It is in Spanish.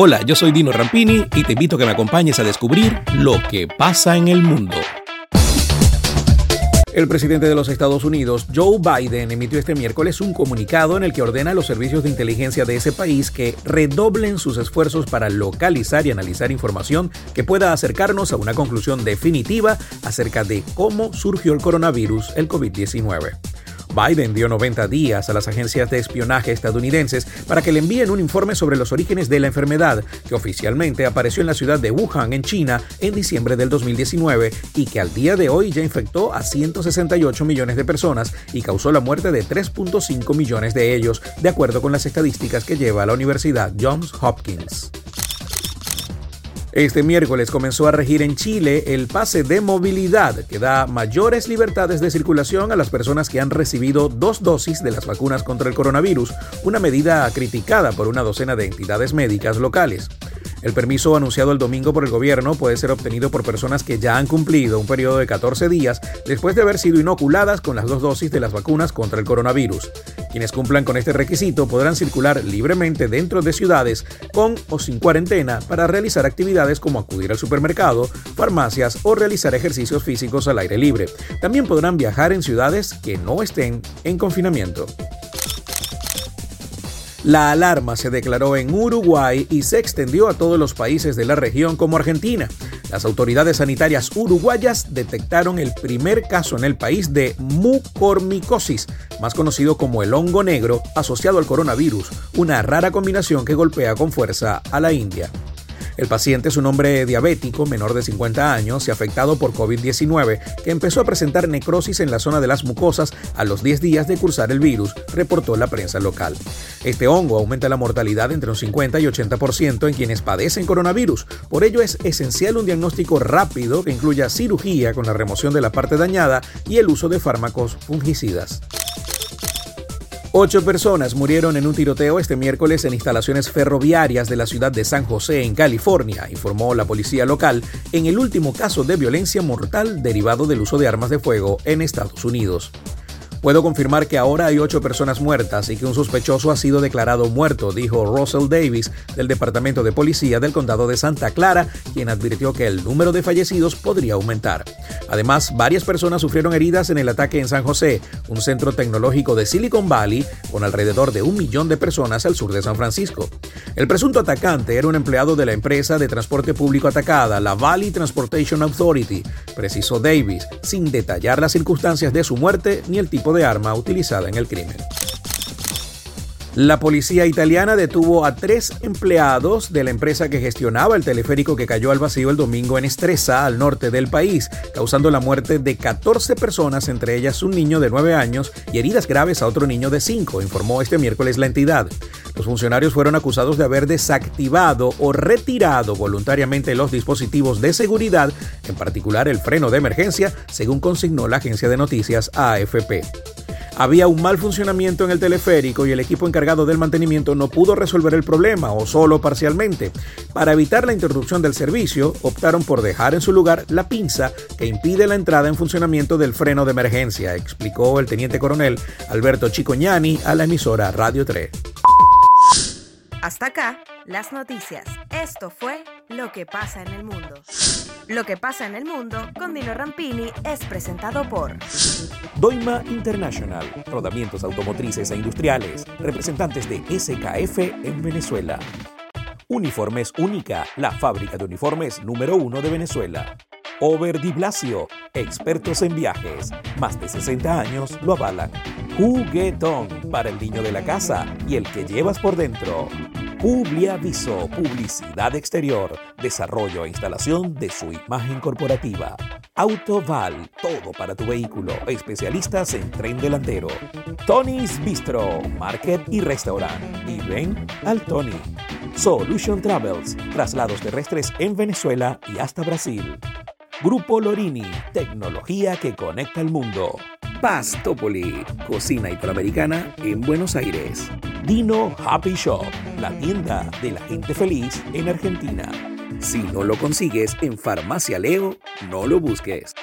Hola, yo soy Dino Rampini y te invito a que me acompañes a descubrir lo que pasa en el mundo. El presidente de los Estados Unidos, Joe Biden, emitió este miércoles un comunicado en el que ordena a los servicios de inteligencia de ese país que redoblen sus esfuerzos para localizar y analizar información que pueda acercarnos a una conclusión definitiva acerca de cómo surgió el coronavirus, el COVID-19. Biden dio 90 días a las agencias de espionaje estadounidenses para que le envíen un informe sobre los orígenes de la enfermedad, que oficialmente apareció en la ciudad de Wuhan, en China, en diciembre del 2019 y que al día de hoy ya infectó a 168 millones de personas y causó la muerte de 3.5 millones de ellos, de acuerdo con las estadísticas que lleva la Universidad Johns Hopkins. Este miércoles comenzó a regir en Chile el pase de movilidad que da mayores libertades de circulación a las personas que han recibido dos dosis de las vacunas contra el coronavirus, una medida criticada por una docena de entidades médicas locales. El permiso anunciado el domingo por el gobierno puede ser obtenido por personas que ya han cumplido un periodo de 14 días después de haber sido inoculadas con las dos dosis de las vacunas contra el coronavirus. Quienes cumplan con este requisito podrán circular libremente dentro de ciudades con o sin cuarentena para realizar actividades como acudir al supermercado, farmacias o realizar ejercicios físicos al aire libre. También podrán viajar en ciudades que no estén en confinamiento. La alarma se declaró en Uruguay y se extendió a todos los países de la región como Argentina. Las autoridades sanitarias uruguayas detectaron el primer caso en el país de mucormicosis, más conocido como el hongo negro, asociado al coronavirus, una rara combinación que golpea con fuerza a la India. El paciente es un hombre diabético menor de 50 años y afectado por COVID-19 que empezó a presentar necrosis en la zona de las mucosas a los 10 días de cursar el virus, reportó la prensa local. Este hongo aumenta la mortalidad entre un 50 y 80% en quienes padecen coronavirus. Por ello es esencial un diagnóstico rápido que incluya cirugía con la remoción de la parte dañada y el uso de fármacos fungicidas. Ocho personas murieron en un tiroteo este miércoles en instalaciones ferroviarias de la ciudad de San José, en California, informó la policía local, en el último caso de violencia mortal derivado del uso de armas de fuego en Estados Unidos. Puedo confirmar que ahora hay ocho personas muertas y que un sospechoso ha sido declarado muerto, dijo Russell Davis del Departamento de Policía del Condado de Santa Clara, quien advirtió que el número de fallecidos podría aumentar. Además, varias personas sufrieron heridas en el ataque en San José, un centro tecnológico de Silicon Valley con alrededor de un millón de personas al sur de San Francisco. El presunto atacante era un empleado de la empresa de transporte público atacada, la Valley Transportation Authority, precisó Davis, sin detallar las circunstancias de su muerte ni el tipo de arma utilizada en el crimen. La policía italiana detuvo a tres empleados de la empresa que gestionaba el teleférico que cayó al vacío el domingo en Estresa, al norte del país, causando la muerte de 14 personas, entre ellas un niño de 9 años, y heridas graves a otro niño de 5, informó este miércoles la entidad. Los funcionarios fueron acusados de haber desactivado o retirado voluntariamente los dispositivos de seguridad, en particular el freno de emergencia, según consignó la agencia de noticias AFP. Había un mal funcionamiento en el teleférico y el equipo encargado del mantenimiento no pudo resolver el problema o solo parcialmente. Para evitar la interrupción del servicio, optaron por dejar en su lugar la pinza que impide la entrada en funcionamiento del freno de emergencia, explicó el teniente coronel Alberto Chicoñani a la emisora Radio 3. Hasta acá, las noticias. Esto fue Lo que pasa en el mundo. Lo que pasa en el mundo con Dino Rampini es presentado por Doima International, rodamientos automotrices e industriales, representantes de SKF en Venezuela. Uniformes Única, la fábrica de uniformes número uno de Venezuela. Over Di Blasio, expertos en viajes, más de 60 años lo avalan. Juguetón, para el niño de la casa y el que llevas por dentro. Publiaviso, publicidad exterior, desarrollo e instalación de su imagen corporativa. Autoval, todo para tu vehículo, especialistas en tren delantero. Tony's Bistro, Market y Restaurant. Y ven al Tony. Solution Travels, traslados terrestres en Venezuela y hasta Brasil. Grupo Lorini, tecnología que conecta el mundo. Pastopoli, cocina italoamericana en Buenos Aires. Dino Happy Shop, la tienda de la gente feliz en Argentina. Si no lo consigues en Farmacia Leo, no lo busques.